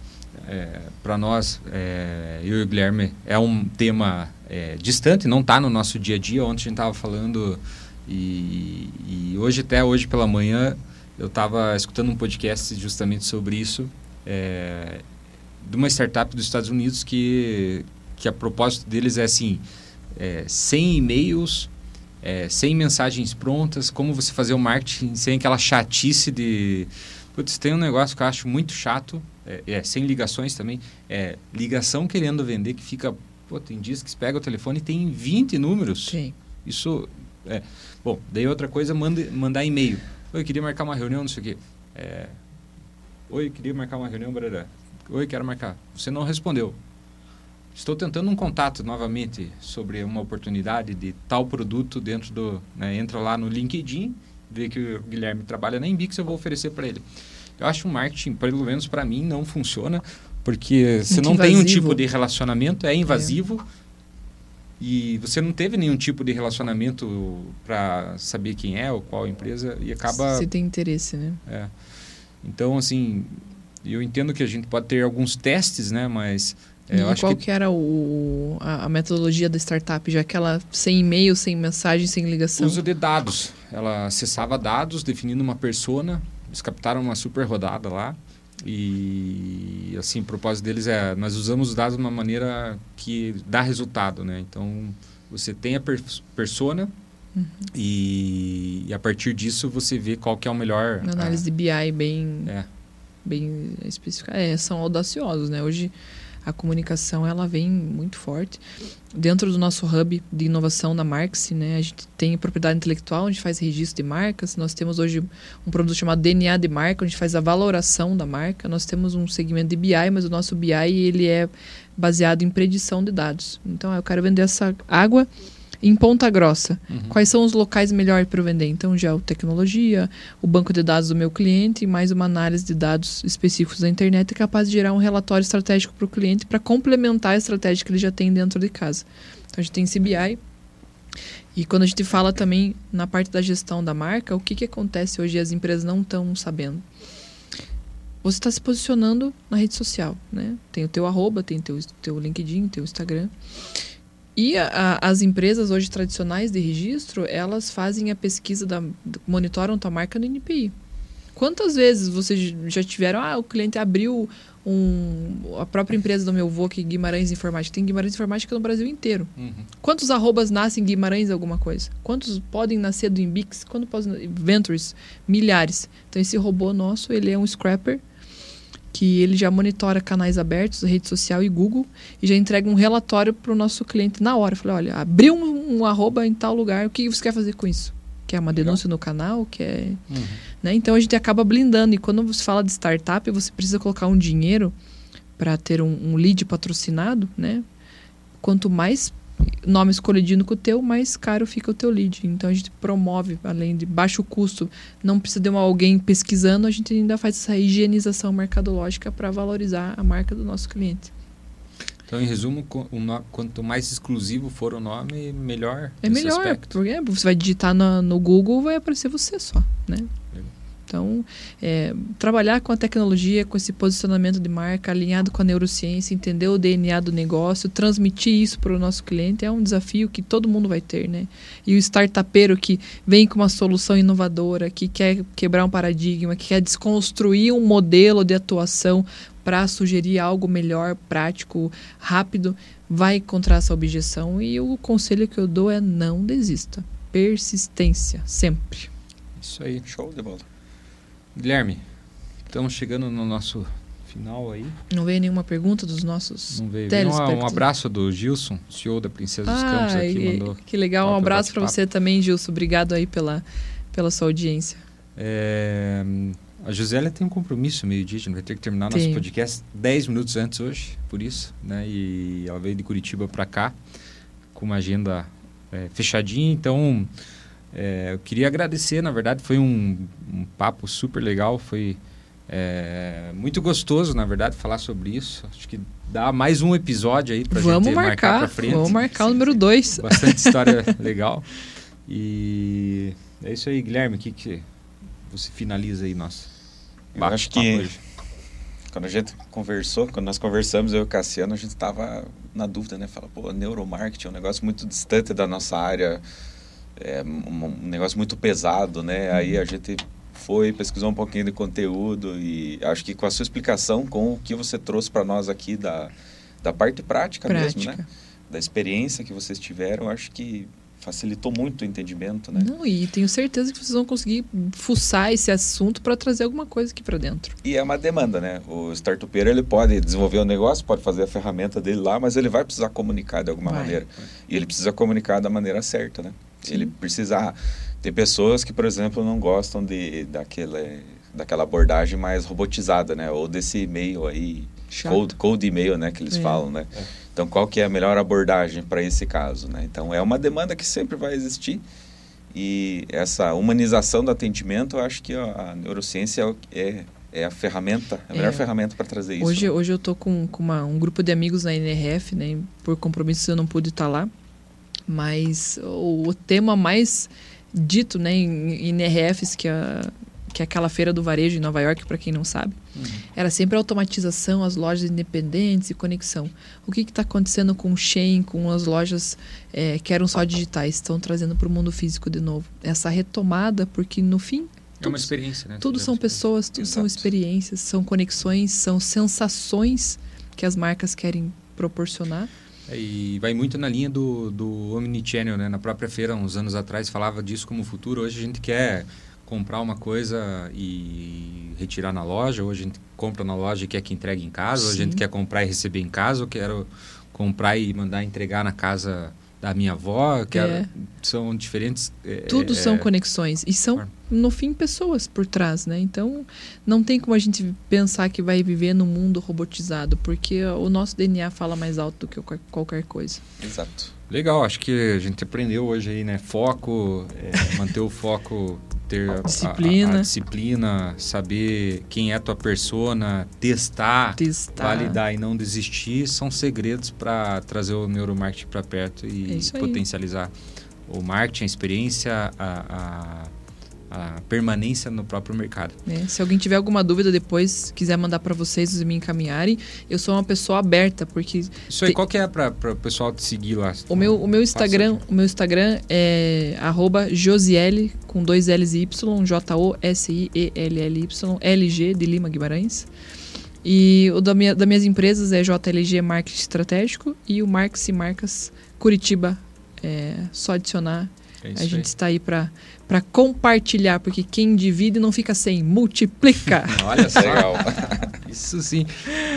É, para nós, é, eu e o Guilherme, é um tema é, distante, não está no nosso dia a dia. Ontem a gente estava falando e, e, hoje, até hoje pela manhã, eu estava escutando um podcast justamente sobre isso é, de uma startup dos Estados Unidos que, que a propósito deles é assim, é, sem e-mails, é, sem mensagens prontas, como você fazer o marketing sem aquela chatice de... Putz, tem um negócio que eu acho muito chato, é, é, sem ligações também, é ligação querendo vender que fica... Pô, tem dias que você pega o telefone e tem 20 números. Sim. Isso, é... Bom, daí outra coisa, manda, mandar e-mail. Oi, queria marcar uma reunião, não sei o quê. É, Oi, queria marcar uma reunião, barará. Oi, quero marcar. Você não respondeu. Estou tentando um contato novamente sobre uma oportunidade de tal produto dentro do... Né, entra lá no LinkedIn, vê que o Guilherme trabalha na Embix, eu vou oferecer para ele. Eu acho um marketing, pelo menos para mim, não funciona, porque você não invasivo. tem um tipo de relacionamento, é invasivo. É. E você não teve nenhum tipo de relacionamento para saber quem é ou qual empresa e acaba... Você tem interesse, né? É. Então, assim, eu entendo que a gente pode ter alguns testes, né? Mas é, eu acho qual que... que era o, a, a, metodologia da startup, já que ela sem e-mail, sem mensagem, sem ligação? Uso de dados. Ela acessava dados, definindo uma persona. Eles captaram uma super rodada lá. E, assim, o propósito deles é... Nós usamos os dados de uma maneira que dá resultado, né? Então, você tem a per persona Uhum. E, e, a partir disso você vê qual que é o melhor. Uma análise de BI bem, é. bem específica. É, são audaciosos, né? Hoje a comunicação ela vem muito forte. Dentro do nosso hub de inovação da Marx, né, a gente tem propriedade intelectual, onde faz registro de marcas. Nós temos hoje um produto chamado DNA de marca, onde faz a valoração da marca. Nós temos um segmento de BI, mas o nosso BI ele é baseado em predição de dados. Então, eu quero vender essa água em Ponta Grossa, uhum. quais são os locais melhores para vender? Então, geotecnologia, o banco de dados do meu cliente mais uma análise de dados específicos da internet é capaz de gerar um relatório estratégico para o cliente para complementar a estratégia que ele já tem dentro de casa. Então, a gente tem CBI. E quando a gente fala também na parte da gestão da marca, o que, que acontece hoje e as empresas não estão sabendo? Você está se posicionando na rede social, né? Tem o teu arroba, tem o teu, teu LinkedIn, teu Instagram. E a, as empresas hoje tradicionais de registro, elas fazem a pesquisa, da, monitoram tua marca no NPI. Quantas vezes vocês já tiveram, ah, o cliente abriu um, a própria empresa do meu avô, que Guimarães Informática. Tem Guimarães Informática no Brasil inteiro. Uhum. Quantos arrobas nascem Guimarães alguma coisa? Quantos podem nascer do Inbix? Quanto podem... Ventures? Milhares. Então, esse robô nosso, ele é um scrapper que ele já monitora canais abertos, rede social e Google, e já entrega um relatório para o nosso cliente na hora. Falei, olha, abriu um, um, arroba em tal lugar, o que você quer fazer com isso? Quer uma denúncia no canal? Quer... Uhum. Né? Então a gente acaba blindando. E quando você fala de startup, você precisa colocar um dinheiro para ter um, um lead patrocinado, né? Quanto mais nomes colidindo com o teu, mais caro fica o teu lead. Então a gente promove, além de baixo custo, não precisa de uma, alguém pesquisando, a gente ainda faz essa higienização mercadológica para valorizar a marca do nosso cliente. Então, em resumo, quanto mais exclusivo for o nome, melhor. É melhor, aspecto. porque você vai digitar no, no Google, vai aparecer você só, né? Então, é, trabalhar com a tecnologia, com esse posicionamento de marca, alinhado com a neurociência, entender o DNA do negócio, transmitir isso para o nosso cliente é um desafio que todo mundo vai ter, né? E o startupeiro que vem com uma solução inovadora, que quer quebrar um paradigma, que quer desconstruir um modelo de atuação para sugerir algo melhor, prático, rápido, vai encontrar essa objeção. E o conselho que eu dou é não desista. Persistência, sempre. Isso aí, show de bola. Guilherme, estamos chegando no nosso final aí. Não veio nenhuma pergunta dos nossos Não veio. Um, um abraço do Gilson, CEO da Princesa dos ah, Campos aqui, mandou. Que legal, um abraço para você também, Gilson. Obrigado aí pela, pela sua audiência. É, a Josélia tem um compromisso meio-dia, a gente vai ter que terminar nosso podcast 10 minutos antes hoje, por isso, né? E ela veio de Curitiba para cá com uma agenda é, fechadinha, então é, eu queria agradecer, na verdade, foi um, um papo super legal, foi é, muito gostoso, na verdade, falar sobre isso. Acho que dá mais um episódio aí pra vamos gente marcar, marcar pra frente. Vamos marcar o número 2. Bastante história legal. E é isso aí, Guilherme, o que, que você finaliza aí nosso Eu acho que hoje. quando a gente conversou, quando nós conversamos, eu e o Cassiano, a gente estava na dúvida, né? Fala, pô, neuromarketing é um negócio muito distante da nossa área é um negócio muito pesado, né? Aí a gente foi, pesquisou um pouquinho de conteúdo e acho que com a sua explicação, com o que você trouxe para nós aqui da, da parte prática, prática, mesmo, né? Da experiência que vocês tiveram, acho que facilitou muito o entendimento, né? Não, e tenho certeza que vocês vão conseguir fuçar esse assunto para trazer alguma coisa aqui para dentro. E é uma demanda, né? O startupeiro ele pode desenvolver o um negócio, pode fazer a ferramenta dele lá, mas ele vai precisar comunicar de alguma vai. maneira. E ele precisa comunicar da maneira certa, né? Sim. Ele precisa tem pessoas que, por exemplo, não gostam de daquela daquela abordagem mais robotizada, né? Ou desse e-mail aí, Chato. cold, cold e-mail, né, que eles é. falam, né? É. Então, qual que é a melhor abordagem para esse caso, né? Então, é uma demanda que sempre vai existir e essa humanização do atendimento, eu acho que a, neurociência é, é a ferramenta, a melhor é. ferramenta para trazer isso. Hoje, né? hoje eu estou com, com uma, um grupo de amigos na NRF, né? Por compromisso eu não pude estar lá, mas o, tema mais dito, né, em, em NRFs, que a que é aquela feira do varejo em Nova York, para quem não sabe, uhum. era sempre automatização, as lojas independentes e conexão. O que está acontecendo com o Shein, com as lojas é, que eram só digitais, estão trazendo para o mundo físico de novo? Essa retomada, porque no fim. É uma experiência, né? Tudo são pessoas, tudo Exato. são experiências, são conexões, são sensações que as marcas querem proporcionar. É, e vai muito na linha do, do Omnichannel, né? Na própria feira, uns anos atrás, falava disso como futuro. Hoje a gente quer comprar uma coisa e retirar na loja. Hoje a gente compra na loja e quer que entregue em casa. Hoje a gente quer comprar e receber em casa. Eu quero comprar e mandar entregar na casa da minha avó. Quero, é. São diferentes... É, Tudo é, são conexões. E são, no fim, pessoas por trás, né? Então, não tem como a gente pensar que vai viver num mundo robotizado. Porque o nosso DNA fala mais alto do que qualquer coisa. Exato. Legal, acho que a gente aprendeu hoje aí, né? Foco, é, manter o foco ter disciplina. A, a, disciplina, saber quem é tua persona, testar, testar, validar e não desistir, são segredos para trazer o neuromarketing para perto e é potencializar o marketing, a experiência, a, a a permanência no próprio mercado. É, se alguém tiver alguma dúvida depois, quiser mandar para vocês e me encaminharem, eu sou uma pessoa aberta, porque... Isso aí, te... qual que é para o pessoal te seguir lá? O meu, o meu Instagram o meu Instagram é arroba Josiele, com dois L's e Y, J-O-S-I-E-L-L-Y, LG de Lima Guimarães. E o da minha, das minhas empresas é JLG Marketing Estratégico e o Marques e Marcas Curitiba. É só adicionar. É a gente aí. está aí para para compartilhar, porque quem divide não fica sem, multiplica. Olha só. Legal. Isso sim.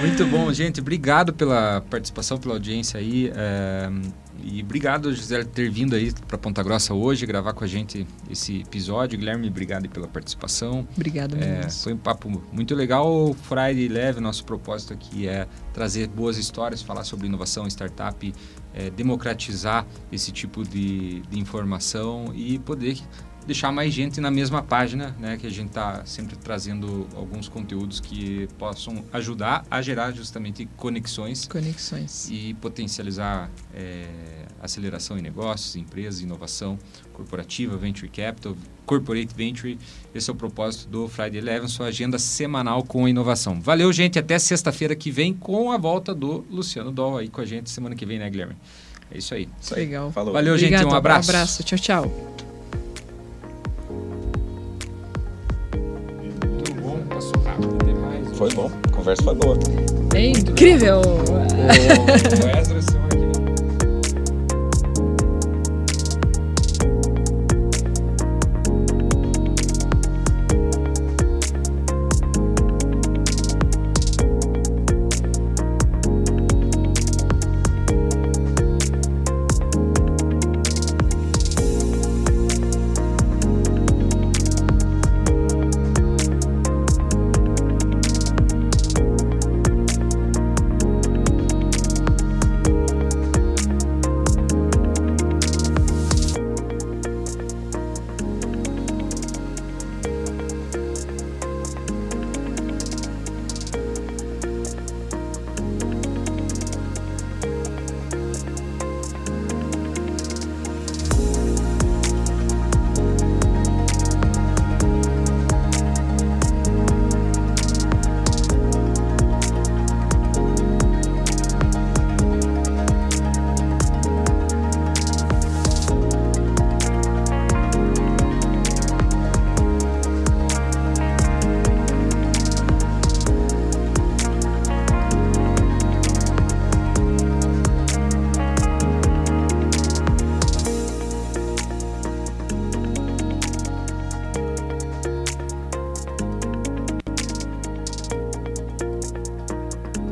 Muito bom, gente. Obrigado pela participação, pela audiência aí. É, e obrigado, José, ter vindo aí para Ponta Grossa hoje, gravar com a gente esse episódio. Guilherme, obrigado pela participação. Obrigado, é, Foi um papo muito legal. O Friday Leve, nosso propósito aqui é trazer boas histórias, falar sobre inovação, startup, é, democratizar esse tipo de, de informação e poder deixar mais gente na mesma página, né? Que a gente está sempre trazendo alguns conteúdos que possam ajudar a gerar justamente conexões. Conexões. E potencializar é, aceleração em negócios, empresas, inovação corporativa, venture capital, corporate venture. Esse é o propósito do Friday Eleven, sua agenda semanal com inovação. Valeu, gente. Até sexta-feira que vem com a volta do Luciano Doll aí com a gente semana que vem, né, Guilherme? É isso aí. Isso aí. Legal. Falou. Valeu, Obrigado, gente. Um abraço. Um abraço. Tchau, tchau. Foi bom, a conversa foi boa. É incrível! O, o Esdras